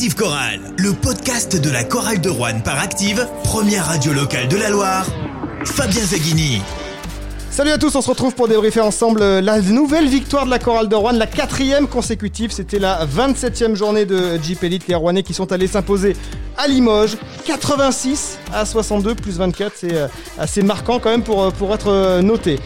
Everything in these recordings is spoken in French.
Active le podcast de la chorale de Rouen par Active, première radio locale de la Loire. Fabien Zaghini. Salut à tous, on se retrouve pour débriefer ensemble euh, la nouvelle victoire de la chorale de Rouen, la quatrième consécutive. C'était la 27e journée de Jeep Elite, les Rouennais qui sont allés s'imposer à Limoges. 86 à 62 plus 24, c'est euh, assez marquant quand même pour, euh, pour être noté.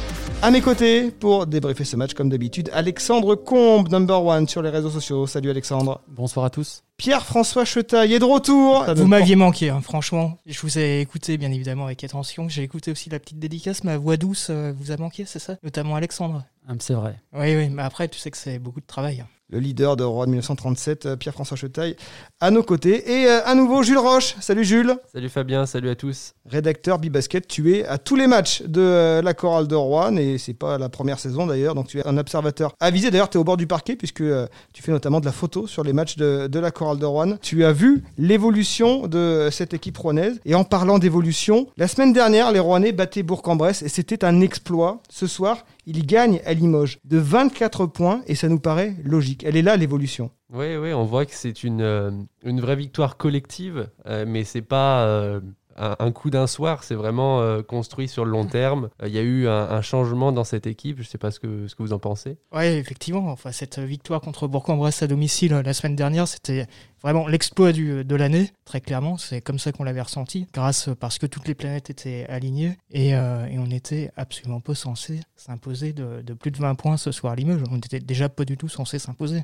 À mes côtés, pour débriefer ce match, comme d'habitude, Alexandre Combe, number one sur les réseaux sociaux. Salut Alexandre. Bonsoir à tous. Pierre-François Chetaille est de retour. Vous m'aviez manqué, hein, franchement. Je vous ai écouté, bien évidemment, avec attention. J'ai écouté aussi la petite dédicace. Ma voix douce euh, vous a manqué, c'est ça? Notamment Alexandre. Ah, c'est vrai. Oui, oui, mais après, tu sais que c'est beaucoup de travail. Hein le leader de Roi de 1937, euh, Pierre-François Chetaille, à nos côtés. Et euh, à nouveau, Jules Roche. Salut Jules. Salut Fabien, salut à tous. Rédacteur Bibasket, tu es à tous les matchs de euh, la chorale de Rouen, et c'est pas la première saison d'ailleurs, donc tu es un observateur avisé. D'ailleurs, tu es au bord du parquet, puisque tu fais notamment de la photo sur les matchs de, de la chorale de Rouen. Tu as vu l'évolution de cette équipe rouennaise. Et en parlant d'évolution, la semaine dernière, les Rouennais battaient Bourg-en-Bresse, et c'était un exploit. Ce soir, il gagne à Limoges de 24 points et ça nous paraît logique. Elle est là l'évolution. Oui, oui, on voit que c'est une, euh, vraie victoire collective, euh, mais c'est pas euh, un, coup d'un soir, c'est vraiment construit sur le long terme. Il y a eu un, changement dans cette équipe, je ne sais pas ce que, ce que vous en pensez. Oui, effectivement, enfin, cette victoire contre Bourg-en-Bresse à domicile la semaine dernière, c'était vraiment l'exploit de l'année, très clairement. C'est comme ça qu'on l'avait ressenti, grâce parce que toutes les planètes étaient alignées et, euh, et on n'était absolument pas censé s'imposer de, de, plus de 20 points ce soir à Limoges. On n'était déjà pas du tout censé s'imposer.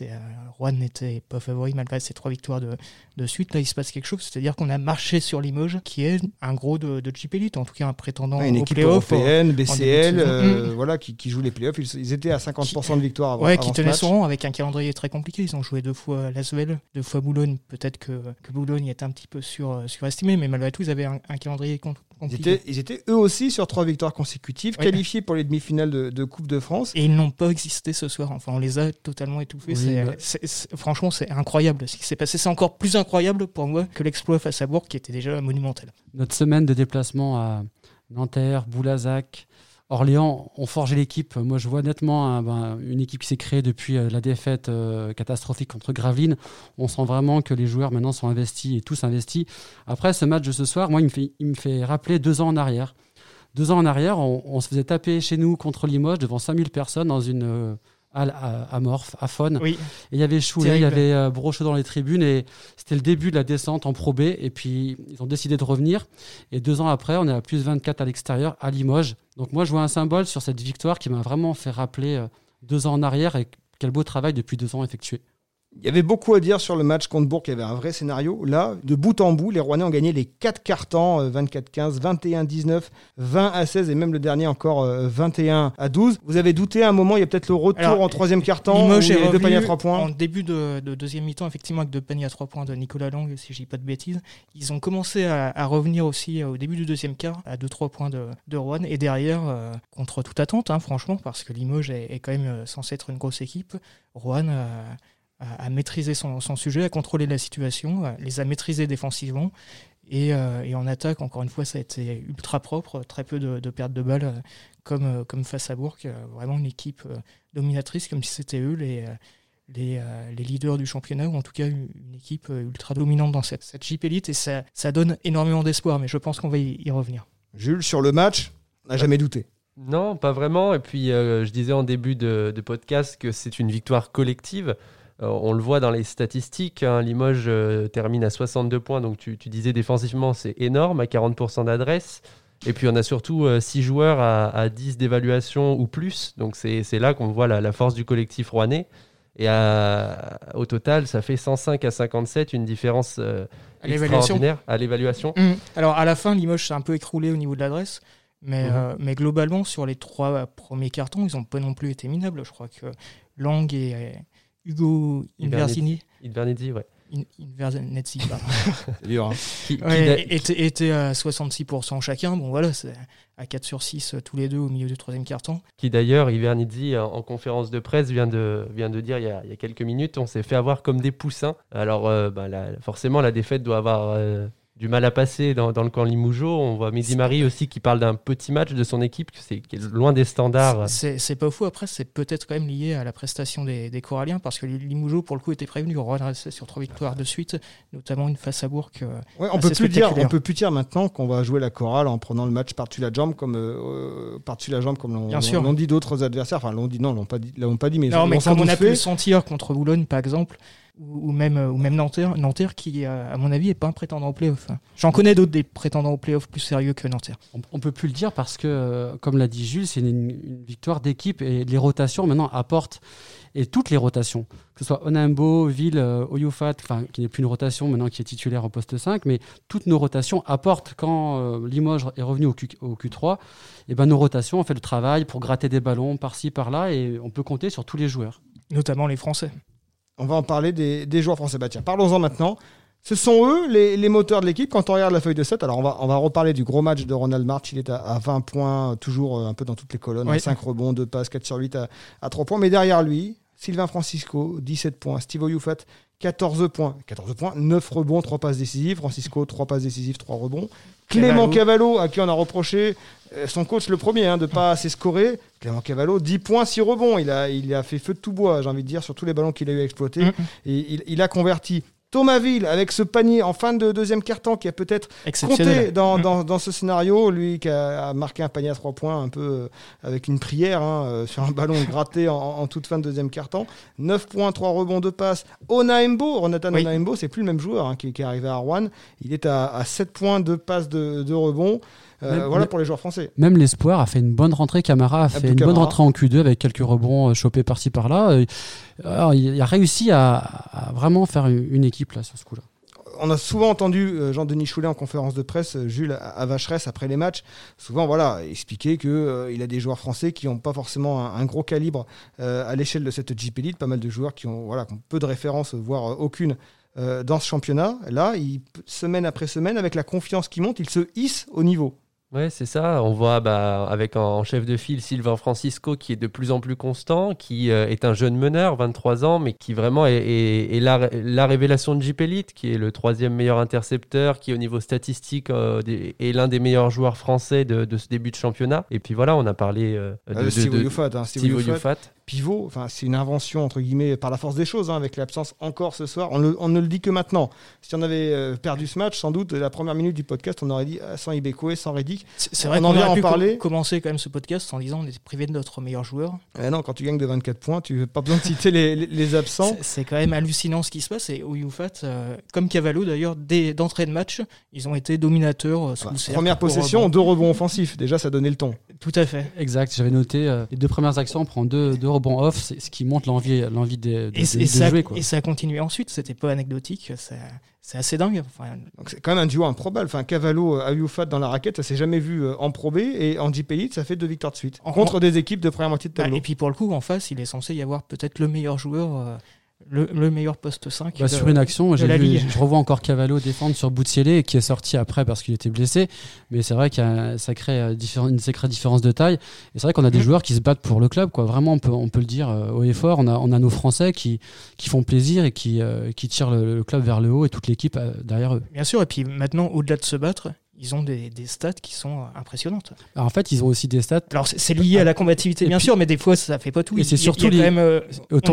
Euh, Rouen n'était pas favori malgré ses trois victoires de, de suite. Là, il se passe quelque chose, c'est-à-dire qu'on a marché sur Limoges, qui est un gros de, de Jeep Elite, en tout cas un prétendant une équipe européenne, BCL, euh, mm. voilà, qui, qui, joue les playoffs. Ils, ils étaient à 50% de victoire avant. Ouais, qui tenait son rang avec un calendrier très compliqué. Ils ont joué deux fois Lasvel, deux fois Boulogne, peut-être que, que Boulogne est un petit peu sur, euh, surestimé, mais malgré tout, ils avaient un, calendrier compliqué. Ils étaient, ils étaient, eux aussi sur trois victoires consécutives, qualifiés pour les demi-finales de, Coupe de France. Et ils n'ont pas existé ce soir. Enfin, on les a totalement étouffés. Bah. franchement, c'est incroyable ce qui s'est passé. C'est encore plus incroyable pour moi que l'exploit face à Bourg, qui était déjà monumental. Notre semaine de déplacement à Nanterre, Boulazac, Orléans ont forgé l'équipe. Moi, je vois nettement ben, une équipe qui s'est créée depuis euh, la défaite euh, catastrophique contre Gravelines. On sent vraiment que les joueurs maintenant sont investis et tous investis. Après, ce match de ce soir, moi, il me fait, rappeler deux ans en arrière. Deux ans en arrière, on, se faisait taper chez nous contre Limoges devant 5000 personnes dans une euh, amorphe, à Faune. Oui. Et il y avait Choulet, il y avait euh, Brochot dans les tribunes et c'était le début de la descente en Pro B. Et puis ils ont décidé de revenir. Et deux ans après, on est à plus 24 à l'extérieur, à Limoges. Donc moi, je vois un symbole sur cette victoire qui m'a vraiment fait rappeler euh, deux ans en arrière et quel beau travail depuis deux ans effectué. Il y avait beaucoup à dire sur le match contre Bourg, il y avait un vrai scénario. Là, de bout en bout, les Rouennais ont gagné les 4 cartons, 24-15, 21-19, 20 à 16 et même le dernier encore 21 euh, à 12. Vous avez douté à un moment, il y a peut-être le retour en troisième carton, où il y a deux paniers à 3 points. En début de, deuxième mi-temps, effectivement, avec deux paniers à 3 points de Nicolas Lang, si je dis pas de bêtises. Ils ont commencé à, revenir aussi euh, au début du deuxième quart, à 2-3 points de, de Rouen. Et derrière, euh, contre toute attente, hein, franchement, parce que Limoges est, quand même censé être une grosse équipe, Rouen à, maîtriser son, sujet, à contrôler la situation, les a maîtrisés défensivement. Euh, et, en attaque, encore une fois, ça a été ultra propre, très peu de, pertes de balles, euh, comme, euh, comme face à Bourg. Vraiment une équipe dominatrice, comme si c'était eux les, les, leaders du championnat, ou en tout cas une, équipe ultra dominante dans cette, cette Jeep Elite. Et ça, ça donne énormément d'espoir, mais je pense qu'on va y, revenir. Jules, sur le match, n'a jamais douté. Non, pas vraiment. Et puis, je disais en début de, de podcast que c'est une victoire collective. Euh, on le voit dans les statistiques, hein, Limoges euh, termine à 62 points, donc tu, disais défensivement c'est énorme, à 40% d'adresse. Et puis on a surtout 6 euh, joueurs à, 10 d'évaluation ou plus, donc c'est là qu'on voit la, force du collectif rouennais. Et au total, ça fait 105 à 57, une différence extraordinaire à l'évaluation. Mmh. Alors à la fin, Limoges s'est un peu écroulé au niveau de l'adresse. Mais, mmh. mais, globalement, sur les trois premiers cartons, ils n'ont pas non plus été minables. Je crois que Lang et, Hugo Inversini. Invernizzi, ouais. Invernizzi, C'est dur, hein. qui, était, à 66% chacun. Bon, voilà, c'est à 4 sur 6 euh, tous les deux au milieu du troisième carton. Qui d'ailleurs, Invernizzi, en, conférence de presse, vient de, vient de dire il y, a, il y a quelques minutes on s'est fait avoir comme des poussins. Alors, euh, bah, forcément, la défaite doit avoir. Euh, du mal à passer dans, dans le camp Limoujo. On voit Mehdi Marie aussi qui parle d'un petit match de son équipe, c'est qui est loin des standards. C'est pas fou. Après, c'est peut-être quand même lié à la prestation des, des Coralliens parce que Limoujo, pour le coup, était prévenu. Rouen restait sur trois victoires de suite, notamment une face à Bourg. euh, Ouais, on peut plus dire, on peut plus dire maintenant qu'on va jouer la chorale en prenant le match par-dessus la jambe comme euh, par-dessus la jambe comme l'ont dit d'autres adversaires. Enfin, l'ont dit non, l'ont pas dit, l'ont pas dit, mais Non, mais sans comme on a pu fait. le sentir contre Boulogne, par exemple, ou, ou même, ou même Nanterre, Nanterre qui, euh, à mon avis, n'est pas un prétendant au playoff. J'en connais d'autres des prétendants au playoff plus sérieux que Nanterre. On, on peut plus le dire parce que, euh, comme l'a dit Jules, c'est une, une victoire d'équipe et les rotations maintenant apportent et toutes les rotations, que ce soit Onambo, Ville, euh, Oyufat, qui n'est plus une rotation maintenant qui est titulaire au poste 5, mais toutes nos rotations apportent quand euh, Limoges est revenu au, Q, au Q3, et ben nos rotations ont fait le travail pour gratter des ballons par-ci par-là et on peut compter sur tous les joueurs. Notamment les Français. On va en parler des, des joueurs français. Bah tiens, parlons-en maintenant. Ce sont eux les, les moteurs de l'équipe quand on regarde la feuille de 7. Alors on va, on va reparler du gros match de Ronald March. Il est à, à 20 points, toujours euh, un peu dans toutes les colonnes. Oui. 5 rebonds, 2 passes, 4 sur 8 à, à 3 points. Mais derrière lui, Sylvain Francisco, 17 points. Steve Oyufat, 14 points. 14 points, 9 rebonds, 3 passes décisives. Francisco, 3 passes décisives, 3 rebonds. Clément Cavallo, à qui on a reproché, son coach le premier, hein, de pas assez scorer. Clément Cavallo, 10 points, 6 rebonds. Il a, il a fait feu de tout bois, j'ai envie de dire, sur tous les ballons qu'il a eu à exploiter. Mhm. Et il, il a converti Thomas Ville avec ce panier en fin de deuxième quart-temps qui a peut-être compté Exceptionnel. dans, dans, dans ce scénario. Lui qui a, a marqué un panier à 3 points un peu euh, avec une prière hein, euh, sur un ballon gratté en, en toute fin de deuxième quart-temps. 9 points, 3 rebonds, 2 passes. Onaembo, Ronathan Oui. Onaembo, c'est plus le même joueur hein, qui, qui est arrivé à Rouen. Il est à, à 7 points, 2 passes, de, de rebonds. Euh, Même- voilà pour les joueurs français. Même l'espoir a fait une bonne rentrée. Camara a fait Abdou une bonne rentrée en Q2 avec quelques rebonds euh, chopés par-ci par-là. Euh, Alors, il a réussi à, à vraiment faire une, équipe là sur ce coup-là. on a souvent entendu Jean-Denis Choulet en conférence de presse, Jules à- Vacheresse après les matchs, souvent voilà, expliquer qu'il il a des joueurs français qui n'ont pas forcément un, un gros calibre euh, à l'échelle de cette JP Elite, pas mal de joueurs qui ont, voilà, qui ont peu de références, voire aucune euh, dans ce championnat. Là, il, semaine après semaine, avec la confiance qui monte, il se hisse au niveau. Ouais, c'est ça. On voit bah, avec en, chef de file Sylvain Francisco qui est de plus en plus constant, qui euh, est un jeune meneur, 23 ans, mais qui vraiment est, est- est la, la révélation de Jeep Elite, qui est le troisième meilleur intercepteur, qui au niveau statistique euh, est l'un des meilleurs joueurs français de, de ce début de championnat. Et puis voilà, on a parlé euh, de, Euh, de- Steve de- hein, Steve Oyufat. Pivot, enfin, c'est une invention entre guillemets par la force des choses, hein, avec l'absence encore ce soir. On, le- on ne le dit que maintenant. Si on avait euh, perdu ce match, sans doute la première minute du podcast, on aurait dit ah, sans Ibekwe, sans Reddick. C'est vrai On qu'on aurait en pu parler. commencer quand même ce podcast en disant on est privé de notre meilleur joueur. Eh non, quand tu gagnes de 24 points, tu n'as pas besoin de citer les, les- les absents. C'est- quand même hallucinant ce qui se passe. Et Oyufat, euh, comme Cavallo d'ailleurs, dès d'entrée de match, ils ont été dominateurs euh, sous Bah, première possession, deux rebonds offensifs. Déjà, ça donnait le ton. Tout à fait. Exact, j'avais noté euh, les deux premières actions, on prend deux, deux rebonds off, c'est ce qui montre l'envie l'envie de, de, Et, de- et de ça, jouer. Quoi. et ça a continué ensuite. C'était pas anecdotique. ça- C'est assez dingue. Enfin, Donc c'est quand même un duo improbable. Enfin, Cavallo, euh, Ayufat dans la raquette, ça s'est jamais vu euh, en Pro B. Et en JP Elite, ça fait deux victoires de suite. En- contre des équipes de première moitié de bah, tableau. et puis pour le coup, en face, il est censé y avoir peut-être le meilleur joueur, euh, le, le meilleur poste 5. Bah, de- sur une action, j'ai vu- je revois encore Cavallo défendre sur Boutsielé qui est sorti après parce qu'il était blessé. Mais c'est vrai qu'il y a euh, une sacrée différence de taille. Et c'est vrai qu'on a des Mhm. joueurs qui se battent pour le club. Quoi. Vraiment, on peut, on peut le dire euh, haut et fort. On a, on a nos Français qui, qui font plaisir et qui, euh, qui tirent le, le club vers le haut et toute l'équipe derrière eux. Bien sûr. Et puis maintenant, au-delà de se battre, ils ont des, des stats qui sont euh, impressionnantes. Alors, en fait, ils ont aussi des stats. Alors c'est- lié à la combativité, bien puis- sûr, mais des fois ça fait pas tout. Et c'est a- surtout lié- euh, Autant-.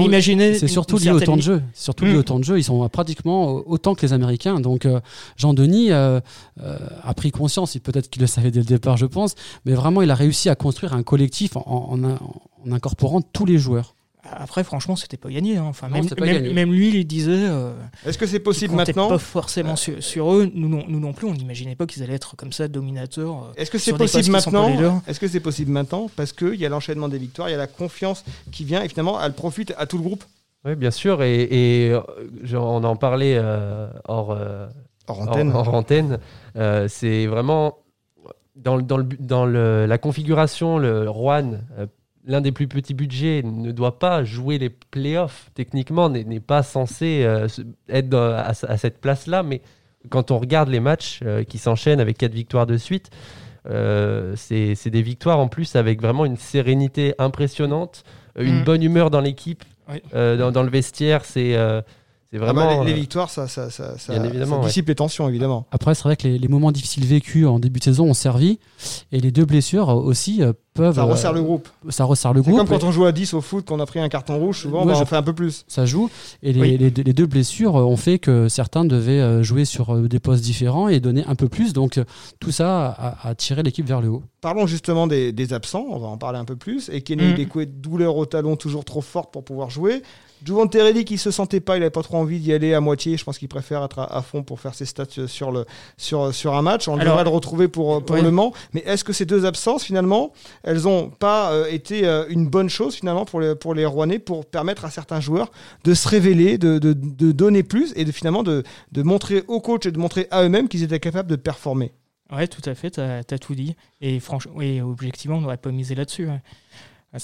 C'est surtout lié au temps de jeu. Surtout lié au temps de jeu. Ils sont pratiquement autant que les Américains. Donc euh, Jean-Denis euh, euh, a pris conscience, et peut-être qu'il le savait dès le départ, je pense, mais vraiment il a réussi à construire un collectif en, en- en- en incorporant tous les joueurs. Après, franchement, c'était pas gagné. hein. Enfin, Non, même, pas même- gagné. même lui, il disait. euh, Est-ce que c'est possible maintenant pas forcément sur, sur eux. Nous non, nous non plus, on n'imaginait pas qu'ils allaient être comme ça, dominateurs. euh. Est-ce que c'est possible maintenant. Est-ce que c'est possible maintenant Parce qu'il y a l'enchaînement des victoires, il y a la confiance qui vient et finalement elle profite à tout le groupe. Oui, bien sûr. Et, et, euh, genre, on en parlait euh, hors, euh, Hors antenne. hors antenne. Euh, c'est vraiment dans, le- dans, le, dans le- la configuration, le Rouen, euh, l'un des plus petits budgets, ne doit pas jouer les playoffs. Techniquement, n'est n'est pas censé euh, être à, à cette place-là. Mais quand on regarde les matchs euh, qui s'enchaînent avec quatre victoires de suite, euh, c'est des victoires en plus avec vraiment une sérénité impressionnante, une Mm. bonne humeur dans l'équipe, Oui. dans, dans le vestiaire. C'est c'est Ah bah, vraiment. les, les euh, victoires, ça, ça, ça, ça, Bien évidemment, ça dissipe les tensions, évidemment. Après, c'est vrai que les, les moments difficiles vécus en début de saison ont servi. Et les deux blessures euh, aussi euh, peuvent. Ça euh, resserre le groupe. Ça resserre le groupe. comme quand on joue à 10 au foot, qu'on a pris un carton rouge, souvent, Ouais, bah, on je- fait un peu plus. ça joue. Et les, Oui. les deux- les deux blessures ont fait que certains devaient jouer sur des postes différents et donner un peu plus. Donc tout ça a, a tiré l'équipe vers le haut. Parlons justement des, des absents, on va en parler un peu plus. Et Kenny Mm. Dekoué, douleur au talon, toujours trop forte pour pouvoir jouer. Juvan Terelli qui se sentait pas, il avait pas trop envie d'y aller à moitié. Je pense qu'il préfère être à, à fond pour faire ses stats sur, le, sur, sur un match. On devrait le retrouver pour, pour Ouais. le Mans. Mais est-ce que ces deux absences, finalement, elles ont pas euh, été euh, une bonne chose finalement pour les, pour les Rouennais pour permettre à certains joueurs de se révéler, de, de, de donner plus et de finalement de, de montrer aux coachs et de montrer à eux-mêmes qu'ils étaient capables de performer? Ouais, tout à fait, t'as as tout dit. Et franchement, oui, objectivement, on n'aurait pas misé là-dessus. Ah,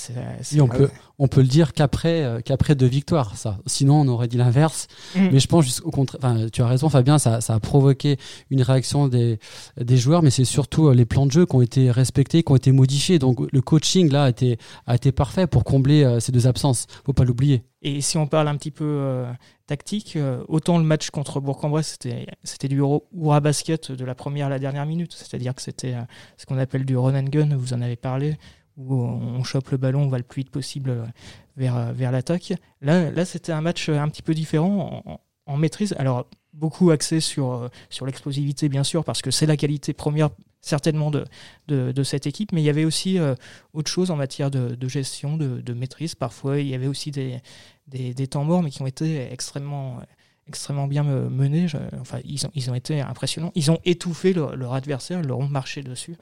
on, Ah peut, ouais. on peut le dire qu'après euh, qu'après deux victoires, ça. Sinon, on aurait dit l'inverse. Mm. Mais je pense jusqu'au contraire. Tu as raison, Fabien. Ça, ça a provoqué une réaction des, des joueurs, mais c'est surtout euh, les plans de jeu qui ont été respectés, qui ont été modifiés. Donc, le coaching là a été, a été parfait pour combler euh, ces deux absences. Faut pas l'oublier. Et si on parle un petit peu euh, tactique, euh, autant le match contre Bourg-en-Bresse, c'était c'était du hurrah basket de la première à la dernière minute. C'est-à-dire que c'était euh, ce qu'on appelle du run and gun, vous en avez parlé, où on chope le ballon, on va le plus vite possible euh, vers, euh, vers l'attaque. Là, là c'était un match euh, un petit peu différent en, en- maîtrise. Alors, beaucoup axé sur, sur l'explosivité, bien sûr, parce que c'est la qualité première certainement de, de, cette équipe, mais il y avait aussi autre chose en matière de, de gestion, de, de maîtrise. Parfois, il y avait aussi des, des, des temps morts, mais qui ont été extrêmement, extrêmement bien me- menés. Je- enfin, ils ont, ils ont été impressionnants. Ils ont étouffé leur, leur adversaire, ils leur ont marché dessus.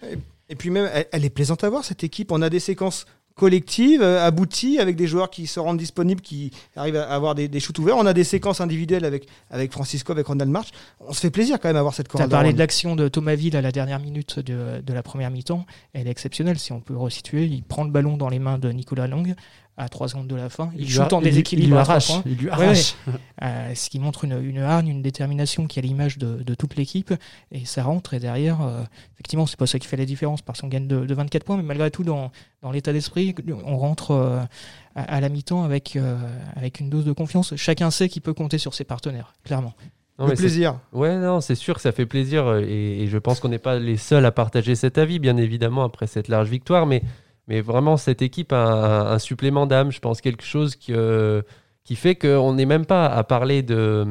Et puis même, elle, elle est plaisante à voir cette équipe. On a des séquences collectives, euh, abouties, avec des joueurs qui se rendent disponibles, qui arrivent à avoir des, des shoots ouverts. On a des séquences individuelles avec, avec Francisco, avec Ronald March. On se fait plaisir quand même à voir cette Tu as parlé de l'action de Thomas Ville à la dernière minute de, de la première mi-temps. Elle est exceptionnelle, si on peut resituer. Il prend le ballon dans les mains de Nicolas Long à 3 secondes de la fin. Il, shoot en il lui- déséquilibre Il lui arrache. points. Il lui Ouais, arrache. Euh, ce qui montre une, une hargne, une détermination qui est à l'image de, de toute l'équipe. Et ça rentre. Et derrière, euh, effectivement, c'est pas ça qui fait la différence parce qu'on gagne de, de 24 points. Mais malgré tout, dans, dans l'état d'esprit, on rentre euh, à, à la mi-temps avec, euh, avec une dose de confiance. Chacun sait qu'il peut compter sur ses partenaires, clairement. non, Le plaisir. Ouais, non, c'est sûr que ça fait plaisir euh, et, et je pense qu'on n'est pas les seuls à partager cet avis, bien évidemment, après cette large victoire. Mais, mais vraiment, cette équipe a un, un supplément d'âme, je pense, quelque chose qui, euh, qui fait qu'on n'est même pas à parler de,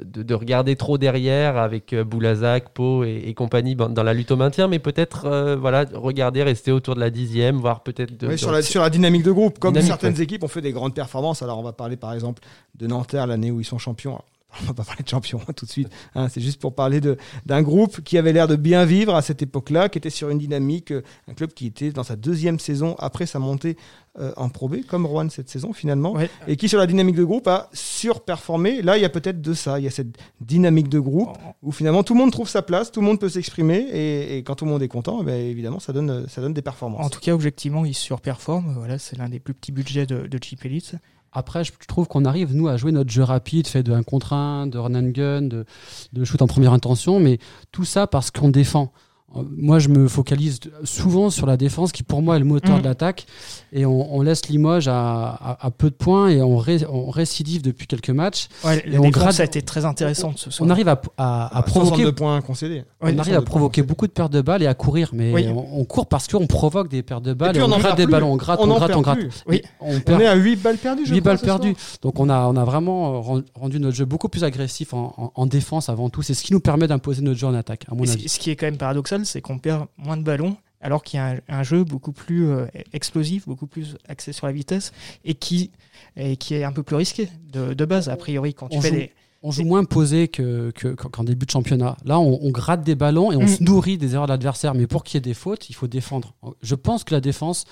de, de regarder trop derrière avec euh, Boulazac, Pau et, et compagnie dans dans la lutte au maintien, mais peut-être euh, voilà, regarder, rester autour de la dixième, voire peut-être de, Oui, sur, la, sur la dynamique de groupe. Comme Dynamique, certaines ouais. équipes ont fait des grandes performances. Alors, on va parler par exemple de Nanterre l'année où ils sont champions. Alors, on va pas parler de champions hein, tout de suite. hein. c'est juste pour parler de- d'un groupe qui avait l'air de bien vivre à cette époque-là, qui était sur une dynamique. euh, Un club qui était dans sa deuxième saison après sa montée euh, en Pro B, comme Rouen cette saison finalement. Ouais. Et qui, sur la dynamique de groupe, a surperformé. Là, il y a peut-être de ça. Il y a cette dynamique de groupe où finalement tout le monde trouve sa place, tout le monde peut s'exprimer. Et, et quand tout le monde est content, eh ben, évidemment, ça donne, ça donne des performances. En tout cas, objectivement, ils surperforment. Voilà, c'est l'un des plus petits budgets de, de Chip Elite. Après, je trouve qu'on arrive, nous, à jouer notre jeu rapide, fait de 1 contre 1, de run and gun, de, de shoot en première intention, mais tout ça parce qu'on défend. Moi, je me focalise souvent sur la défense, qui pour moi est le moteur Mhm. de l'attaque, et on, on laisse Limoges à, à- à peu de points et on, ré- on récidive depuis quelques matchs. Ouais, Et on grade- a été très intéressante ce soir. On arrive à, à- à Ah, provoquer 62 points concédés. Ouais, on arrive à provoquer beaucoup de pertes de balles et à courir, mais Oui. on, on court parce qu'on provoque des pertes de balles, puis et on gratte des plus. ballons, on gratte, on, gratte, on gratte. Oui. On On perd est à 8 balles perdues, je 8 crois, balles perdues. Donc on a, on a vraiment ren- rendu notre jeu beaucoup plus agressif en, en- en défense avant tout. C'est ce qui nous permet d'imposer notre jeu en attaque, à mon Et avis. ce ce qui est quand même paradoxal, c'est qu'on perd moins de ballons alors qu'il y a un, un jeu beaucoup plus euh, explosif, beaucoup plus axé sur la vitesse et qui, et qui est un peu plus risqué de, de base. A priori, quand tu On fais joue- des. On joue moins posé que, que- qu'en qu'en début de championnat. Là, on, on gratte des ballons et on Mm. se nourrit des erreurs de l'adversaire. Mais pour qu'il y ait des fautes, il faut défendre. Je pense que la défense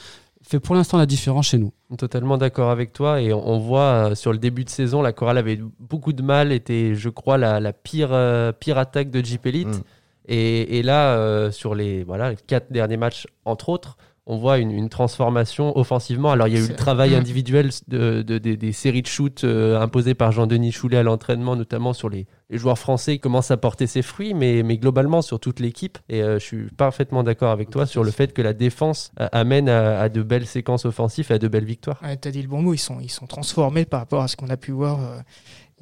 fait pour l'instant la différence chez nous. Totalement d'accord avec toi. Et on, on voit euh, sur le début de saison, la chorale avait beaucoup de mal, était, je crois, la, la pire, euh, pire attaque de Jeep Elite. Mm. Et, et là, euh, sur les, voilà, les quatre derniers matchs, entre autres, on voit une, une transformation offensivement. Alors, il y a eu le travail Mm. individuel de, de- des- des séries de shoot euh, imposées par Jean-Denis Choulet à l'entraînement, notamment sur les, les joueurs français, qui commencent à porter ses fruits, mais, mais globalement sur toute l'équipe. Et euh, je suis parfaitement d'accord avec toi sur le fait que la défense amène à, à de belles séquences offensives et à de belles victoires. Ouais, T'as dit le bon mot, ils sont, ils sont transformés par rapport à ce qu'on a pu voir euh,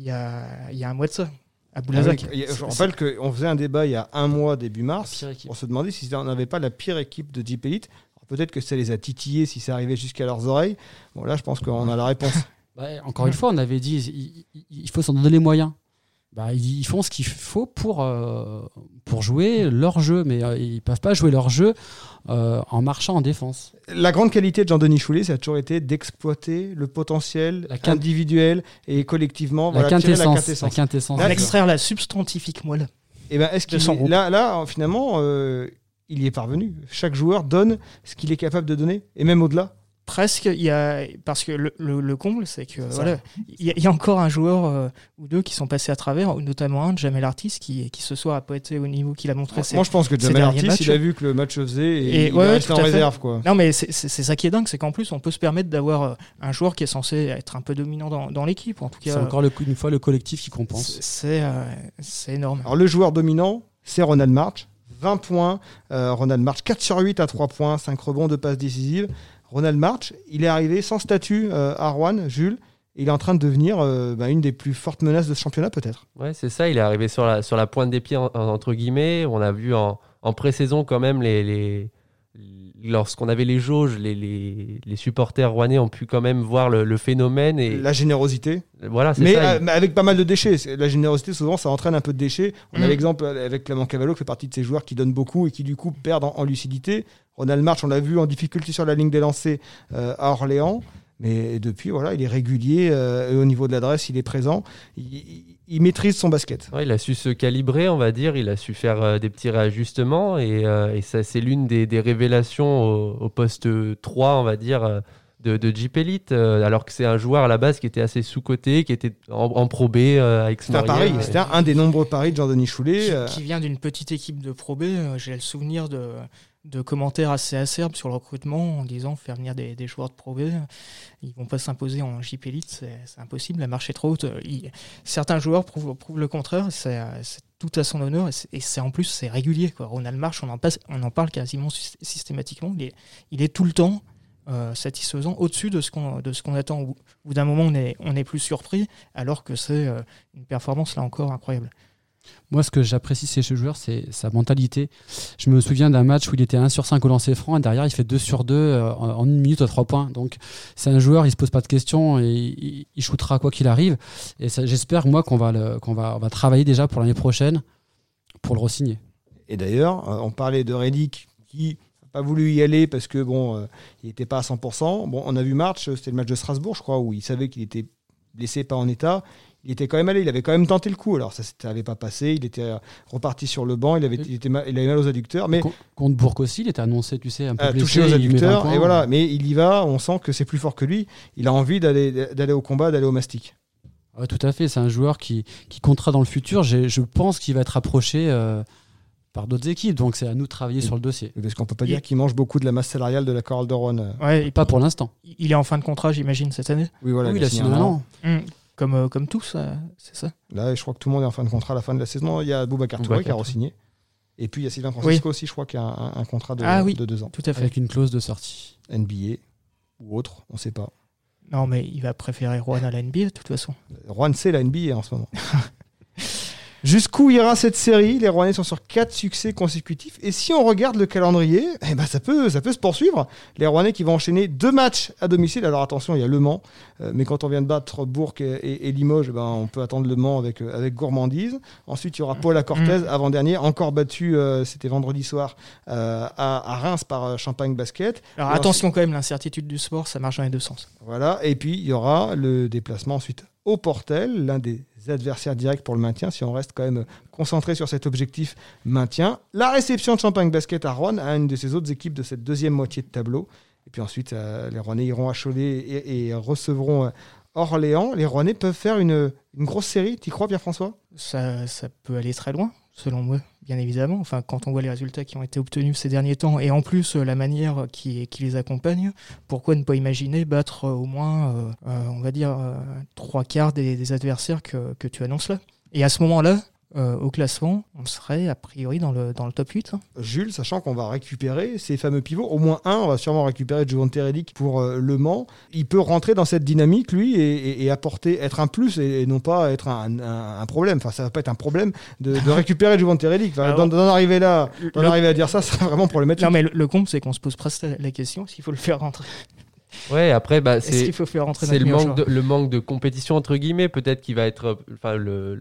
il y a, il y a un mois de ça, à Ah Boulazac. oui, je rappelle qu'on faisait un débat il y a un mois, début mars. On se demandait si on n'avait pas la pire équipe de Jeep Elite. Peut-être que ça les a titillés si ça arrivait jusqu'à leurs oreilles. Bon, là, je pense qu'on a la réponse. Bah, encore une fois, on avait dit il- il faut s'en donner les moyens. Bah, ils ils font ce qu'il faut pour, euh, pour jouer leur jeu, mais euh, ils peuvent pas jouer leur jeu euh, en marchant en défense. La grande qualité de Jean-Denis Choulet, ça a toujours été d'exploiter le potentiel individuel et collectivement. La, voilà, quintessence, la quintessence. la quintessence. Là, extraire la substantifique moelle. Et ben, est-ce qu'il là, là, finalement, euh, il y est parvenu. Chaque joueur donne ce qu'il est capable de donner, et même au-delà. Presque, il y a, parce que le, le- le comble, c'est que voilà, il y, a- il y a encore un joueur euh, ou deux qui sont passés à travers, notamment un, Jamel Artis, qui, qui ce soir a pas été au niveau qu'il a montré. c'est- Moi, je pense que Jamel Artis, matchs. il a vu que le match faisait et, Et il ouais, est ouais, resté en réserve. Quoi. Non, mais c'est ça qui est dingue, c'est qu'en plus, on peut se permettre d'avoir euh, un joueur qui est censé être un peu dominant dans, dans l'équipe. En tout C'est cas, encore le- une fois le collectif qui compense. c'est c'est, euh, énorme. Alors, le joueur dominant, c'est Ronald March. 20 points. Euh, Ronald March, 4 sur 8 à 3 points, 5 rebonds, 2 passes décisives. Ronald March, il est arrivé sans statut euh, à Rouen, Jules. Il est en train de devenir euh, bah, une des plus fortes menaces de ce championnat, peut-être. Ouais, c'est ça. Il est arrivé sur la, pointe des pieds, en- en- entre guillemets. On a vu en, en pré-saison quand même les Lorsqu'on avait les jauges, les, les, les supporters rouennais ont pu quand même voir le, le phénomène. Et La générosité. voilà, c'est Mais, ça. euh, mais avec pas mal de déchets. La générosité, souvent, ça entraîne un peu de déchets. On a Mm. l'exemple avec Clément Cavallo, qui fait partie de ces joueurs qui donnent beaucoup et qui, du coup, perdent en, en lucidité. Ronald March, on l'a vu en difficulté sur la ligne des lancers euh, à Orléans. Mais depuis, voilà, il est régulier. euh, et au niveau de l'adresse, il est présent. Il, maîtrise son basket. Ouais, il a su se calibrer, on va dire. Il a su faire euh, des petits réajustements. Et, euh, et ça, c'est l'une des, des révélations au, au poste 3, on va dire, de, de Jeep Elite. euh, alors que c'est un joueur à la base qui était assez sous-coté, qui était en, en Pro B euh, avec C'était un pari. C'était un, un des nombreux paris de Jean-Denis Choulet. qui, euh, qui vient d'une petite équipe de Pro B. J'ai le souvenir de, de commentaires assez acerbes sur le recrutement en disant faire venir des, des joueurs de Pro B. Ils vont pas s'imposer en JP Elite, c'est impossible, la marche est trop haute. Certains joueurs prouvent, prouvent le contraire, c'est tout à son honneur et c'est- en plus c'est régulier. Quoi. Ronald March, on en, passe, on en parle quasiment sy- systématiquement. Il est, il est tout le temps euh, satisfaisant, au-dessus de ce qu'on de attend. Au bout d'un moment, on est, on est plus surpris, alors que c'est euh, une performance là encore incroyable. Moi, ce que j'apprécie chez ce joueur, c'est sa mentalité. Je me souviens d'un match où il était 1 sur 5 au lancer franc et derrière, il fait 2 sur 2 euh, en, une minute à 3 points. Donc, c'est un joueur, il se pose pas de questions et il, shootera quoi qu'il arrive. Et j'espère, moi, qu'on va, va, travailler déjà pour l'année prochaine pour le re-signer. Et d'ailleurs, euh, on parlait de Reddick qui n'a pas voulu y aller parce que bon, euh, il n'était pas à 100%. Bon, on a vu March, c'était le match de Strasbourg, je crois, où il savait qu'il était blessé, pas en état. Il était quand même allé, il avait quand même tenté le coup. Alors ça n'avait pas passé, il était euh, reparti sur le banc, il avait, il était mal, il avait mal aux adducteurs, mais Con- Contre Bourg aussi, il était annoncé, tu sais, un peu euh, blessé. touché aux il met 20 adducteurs. Et voilà, mais il y va, on sent que c'est plus fort que lui. Il a envie d'aller d'aller au combat, d'aller au mastic. Ouais, tout à fait, c'est un joueur qui, qui comptera dans le futur. Je pense qu'il va être approché euh, par d'autres équipes, donc c'est à nous de travailler sur le dossier. Parce qu'on peut pas Il- dire qu'il mange beaucoup de la masse salariale de la chorale de Rouen. euh. Ouais, et Pas pour l'instant. Il est en fin de contrat, j'imagine, cette année. Oui, voilà, oui, il il a signé un an. an. Comme, euh, comme tous, euh, c'est ça. Là, je crois que tout le monde est en fin de contrat à la fin de la saison. Il y a Boubacar Touré qui a re-signé. Et puis il y a Sylvain Francisco aussi, je crois, qui a un, un contrat de, Ah oui. de deux ans. Tout à fait. Avec une clause de sortie. NBA ou autre, on ne sait pas. Non, mais il va préférer Rouen à la NBA, de toute façon. Rouen, c'est la NBA en ce moment. Jusqu'où ira cette série? Les Rouennais sont sur quatre succès consécutifs. Et si on regarde le calendrier, eh ben ça, peut, ça peut se poursuivre. Les Rouennais qui vont enchaîner deux matchs à domicile. Alors attention, il y a Le Mans. Euh, mais quand on vient de battre Bourg et, et- et Limoges, eh ben, on peut attendre Le Mans avec, euh, avec gourmandise. Ensuite, il y aura Paul à Cortez, avant-dernier, encore battu, euh, c'était vendredi soir, euh, à, à Reims par Champagne Basket. Alors Et attention quand même, l'incertitude du sport, ça marche dans les deux sens. Voilà, et puis il y aura le déplacement ensuite au Portel, l'un des adversaires directs pour le maintien, si on reste quand même concentré sur cet objectif maintien. La réception de Champagne Basket à Rouen, à une de ces autres équipes de cette deuxième moitié de tableau. Et puis ensuite, euh, les Rouennais iront à Cholet et, et recevront euh, Orléans. Les Rouennais peuvent faire une, une grosse série, t'y crois Pierre-François? Ça, ça peut aller très loin, selon moi, bien évidemment. Enfin, quand on voit les résultats qui ont été obtenus ces derniers temps, et en plus euh, la manière qui, les accompagne, pourquoi ne pas imaginer battre euh, au moins, euh, on va dire, trois quarts des, adversaires que tu annonces là? Et à ce moment-là, euh, au classement, on serait a priori dans le, dans le top 8. hein. Jules, sachant qu'on va récupérer ces fameux pivots, au moins un, on va sûrement récupérer Jovan Teredic pour euh, Le Mans. Il peut rentrer dans cette dynamique, lui, et, et- et apporter, être un plus et, et non pas être un, un- un problème. Enfin, ça va pas être un problème de, de récupérer Jovan Teredic. Enfin, d'en d'en arriver là, d'en le- arriver à dire ça, c'est vraiment problématique. Non, mais le, le comble, c'est qu'on se pose presque la question qu'il faut le faire rentrer Ouais, après, bah, Est-ce c'est. qu'il faut faire rentrer C'est le manque, de, joueur le manque de compétition entre guillemets, peut-être qu'il va être, enfin le,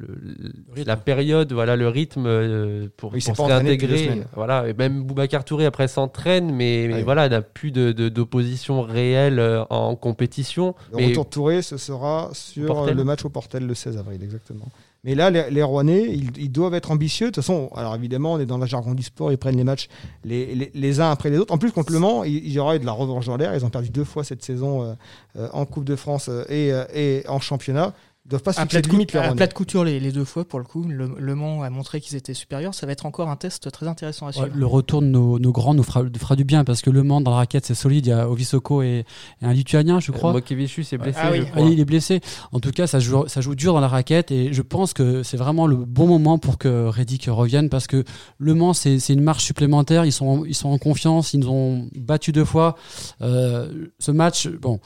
la période, voilà le rythme euh, pour, Oui, pour se réintégrer. Voilà, et même Boubacar Touré après s'entraîne, mais, mais voilà, n'a plus de de- d'opposition réelle euh, en compétition. Le mais retour de Touré, ce sera sur Portel. euh, le match au Portel le 16 avril, exactement. Mais là, les, Rouennais, ils, doivent être ambitieux. De toute façon, alors évidemment, on est dans la jargon du sport, ils prennent les matchs les, uns après les autres. En plus, contre Le Mans, il, y aura eu de la revanche dans l'air. Ils ont perdu deux fois cette saison euh, euh, en Coupe de France euh, et en championnat. Ils doivent pas se à fixer plat, de limite, à plat de couture les, les deux fois pour le coup. Le, le Mans a montré qu'ils étaient supérieurs. Ça va être encore un test très intéressant à suivre. Ouais, le retour de nos, nos grands nous fera, fera du bien parce que Le Mans dans la raquette c'est solide. Il y a Ovisoko et, et un Lituanien, je crois. Mokevichus est blessé. Ah oui. Ah, crois. il est blessé. En tout cas, ça joue, ça joue dur dans la raquette et je pense que c'est vraiment le bon moment pour que Reddick revienne parce que Le Mans, c'est c'est une marche supplémentaire. Ils sont, ils sont en confiance. Ils nous ont battu deux fois. Euh, ce match, bon,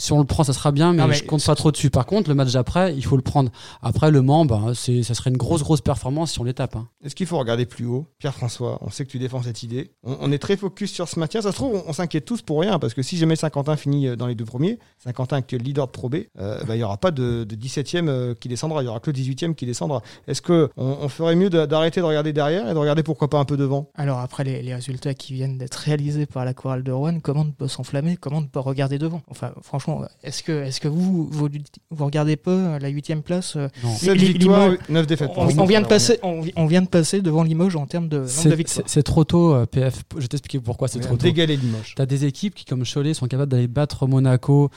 si on le prend, ça sera bien, mais, Non, mais je compte pas trop dessus. Par contre, le match d'après, il faut le prendre. Après, Le Mans, ben, c'est, ça serait une grosse, grosse performance si on les tape. hein. Est-ce qu'il faut regarder plus haut? Pierre-François, on sait que tu défends cette idée. On, on est très focus sur ce maintien. Ça se trouve, on, on s'inquiète tous pour rien, parce que si jamais Saint-Quentin finit euh, dans les deux premiers, Saint-Quentin actuel leader de Pro B, euh, bah, il n'y aura pas de, de 17e euh, qui descendra, il y aura que le 18e qui descendra. Est-ce que on, on ferait mieux de- d'arrêter de regarder derrière et de regarder pourquoi pas un peu devant? Alors après les, les résultats qui viennent d'être réalisés par la chorale de Rouen, comment ne pas s'enflammer, comment ne pas regarder devant? Enfin franchement, est-ce que, est-ce que vous, vous, vous regardez pas la huitième place euh, Non. 7 Li- victoires, Limoges- 9 défaites. on, on vient de passer, on, vi- on vient de passer devant Limoges en termes de nombre de C'est, victoires. c'est- c'est trop tôt, euh, PF. Je vais t'expliquer pourquoi c'est trop tôt. dégalé Limoges. T'as des équipes qui, comme Cholet, sont capables d'aller battre Monaco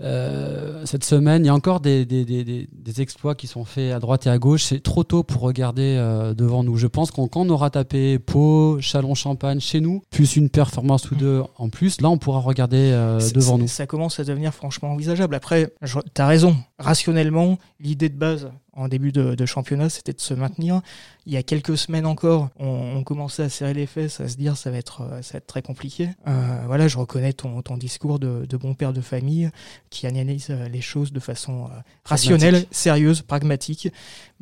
euh, cette semaine. Il y a encore des, des, des, des- des exploits qui sont faits à droite et à gauche. C'est trop tôt pour regarder euh, devant nous. Je pense qu'on quand on aura tapé Pau, Chalon-Champagne chez nous, plus une performance ou deux en plus, là on pourra regarder euh, devant c'est- nous. Ça commence à devenir franchement envisageable. Après, je- t'as raison. Rationnellement, l'idée de base en début de, de championnat, c'était de se maintenir. Il y a quelques semaines encore, on, on commençait à serrer les fesses, à se dire ça va être, euh, ça va être très compliqué. Euh, voilà, je reconnais ton, ton discours de, de bon père de famille qui analyse euh, les choses de façon rationnelle, sérieuse, pragmatique.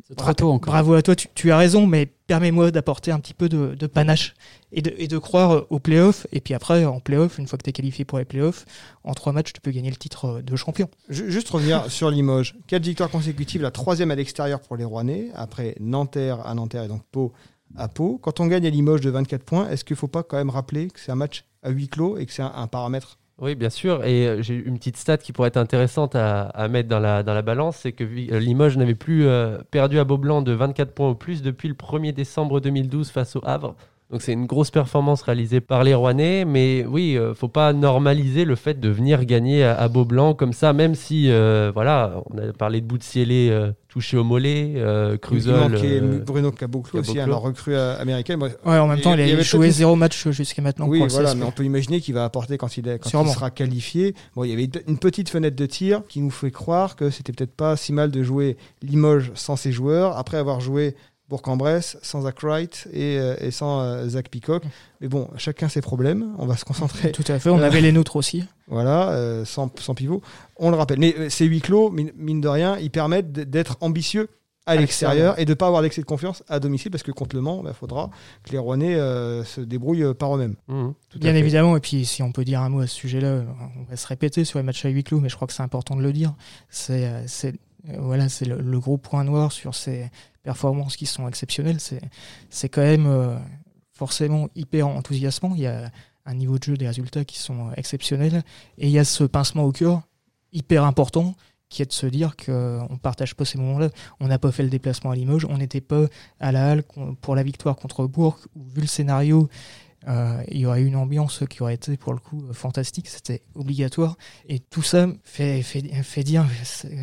C'est trop tôt encore. Bravo à toi, tu, tu as raison, mais permets-moi d'apporter un petit peu de, de panache et de, et de croire aux playoffs. Et puis après, en playoffs, une fois que tu es qualifié pour les playoffs, en trois matchs, tu peux gagner le titre de champion. Ju- Juste revenir sur Limoges. Quatre victoires consécutives, la troisième à l'extérieur pour les Rouennais, après Nanterre à Nanterre et donc Pau à Pau. Quand on gagne à Limoges de 24 points, est-ce qu'il ne faut pas quand même rappeler que c'est un match à huis clos et que c'est un, un paramètre Oui, bien sûr. Et euh, j'ai une petite stat qui pourrait être intéressante à, mettre dans la, dans la balance, c'est que euh, Limoges n'avait plus euh, perdu à Beaublanc de 24 points au plus depuis le 1er décembre 2012 face au Havre. Donc c'est une grosse performance réalisée par les Rouennais, mais oui, euh, faut pas normaliser le fait de venir gagner à, à Beaublanc comme ça, même si euh, voilà, on a parlé de bout de cielé euh, touché au mollet, euh, Cruzol. euh, Bruno Caboclo aussi, un recrue euh, américaine. Moi, Ouais, en même temps, il, il a avait joué zéro match jusqu'à maintenant. Oui, voilà, mais on peut imaginer qu'il va apporter quand il, est, quand il sera qualifié. Bon, il y avait une petite fenêtre de tir qui nous fait croire que c'était peut-être pas si mal de jouer Limoges sans ses joueurs, après avoir joué Bourg-en-Bresse sans Zach Wright et, euh, et sans euh, Zach Peacock. Mais bon, chacun ses problèmes. On va se concentrer. Tout à fait, on avait les nôtres aussi. Voilà, euh, sans, sans pivot. On le rappelle. Mais euh, ces huis clos, mine, de rien, ils permettent d'être ambitieux à, À l'extérieur et de ne pas avoir d'excès de confiance à domicile parce que contre le Mans, il faudra que les Rouennais euh, se débrouillent euh, par eux-mêmes. à Bien évidemment, et puis si on peut dire un mot à ce sujet-là, on va se répéter sur les matchs à huis clos, mais je crois que c'est important de le dire. C'est euh, c'est- euh, voilà, c'est le, gros point noir sur ces performances qui sont exceptionnelles. C'est quand même euh, forcément hyper enthousiasmant. Il y a un niveau de jeu, des résultats qui sont euh, exceptionnels, et il y a ce pincement au cœur hyper important qui est de se dire qu'on ne partage pas ces moments-là. On n'a pas fait le déplacement à Limoges, on n'était pas à la halle pour la victoire contre Bourg, où vu le scénario, euh, il y aurait eu une ambiance qui aurait été pour le coup euh, fantastique, c'était obligatoire. Et tout ça fait, fait, fait dire,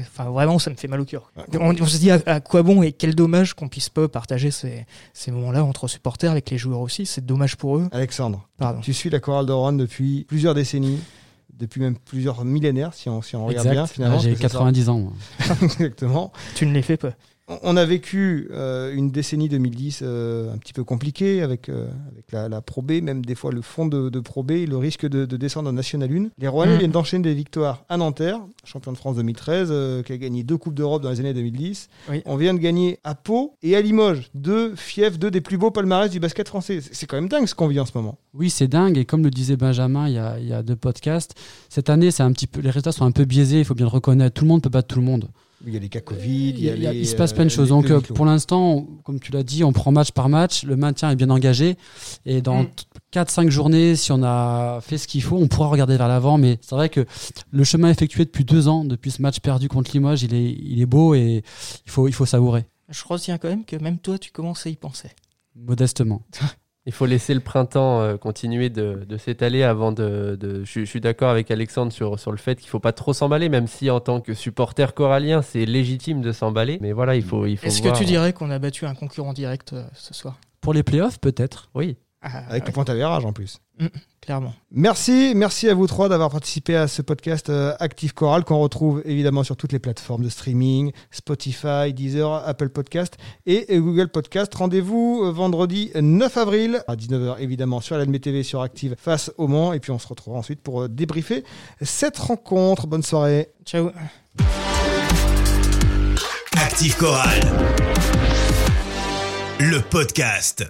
enfin vraiment, ça me fait mal au cœur. On, on se dit à, à quoi bon et quel dommage qu'on puisse pas partager ces, ces moments-là entre supporters avec les joueurs aussi. C'est dommage pour eux. Alexandre, Pardon. tu suis la chorale de Rouen depuis plusieurs décennies, depuis même plusieurs millénaires, si on, si on regarde bien finalement. J'ai parce que c'est ça. 90 ans. Exactement. Tu ne les fais pas. On a vécu euh, une décennie 2010 euh, un petit peu compliquée avec, euh, avec la, la Pro B, même des fois le fond de, de Pro B, le risque de, de descendre en National 1. Les Rouennais Mm. viennent d'enchaîner des victoires à Nanterre, champion de France 2013, euh, qui a gagné deux Coupes d'Europe dans les années 2010. Oui. On vient de gagner à Pau et à Limoges, deux fiefs, deux des plus beaux palmarès du basket français. C'est c'est quand même dingue ce qu'on vit en ce moment. Oui, c'est dingue. Et comme le disait Benjamin il y a, il y a deux podcasts, cette année, c'est un petit peu, les résultats sont un peu biaisés. Il faut bien le reconnaître. Tout le monde peut battre tout le monde. Il y a les cas Covid, il y a il, y a- les, il se passe euh, plein de choses. les- Donc, euh, pour l'instant, comme tu l'as dit, on prend match par match. Le maintien est bien engagé. Et dans Mm. 4-5 journées, si on a fait ce qu'il faut, on pourra regarder vers l'avant. Mais c'est vrai que le chemin effectué depuis deux ans, depuis ce match perdu contre Limoges, il est, il est beau et il faut, il faut savourer, Je retiens quand même que même toi, tu commences à y penser. modestement. Il faut laisser le printemps euh, continuer de, de s'étaler avant de. de- je, je suis d'accord avec Alexandre sur, sur le fait qu'il faut pas trop s'emballer, même si en tant que supporter corallien, c'est légitime de s'emballer. Mais voilà, il faut. il faut Est-ce que tu dirais qu'on a battu un concurrent direct euh, ce soir? Pour les playoffs, peut-être. Oui. Ah, Avec ouais, le point à virage en plus. clairement. Merci, merci à vous trois d'avoir participé à ce podcast euh, Active Choral qu'on retrouve évidemment sur toutes les plateformes de streaming, Spotify, Deezer, Apple Podcast et Google Podcast. Rendez-vous euh, vendredi 9 avril à 19h évidemment sur l'ADME TV sur Active face au Mans et puis on se retrouvera ensuite pour euh, débriefer cette rencontre. Bonne soirée. Ciao. Active Chorale. Le podcast.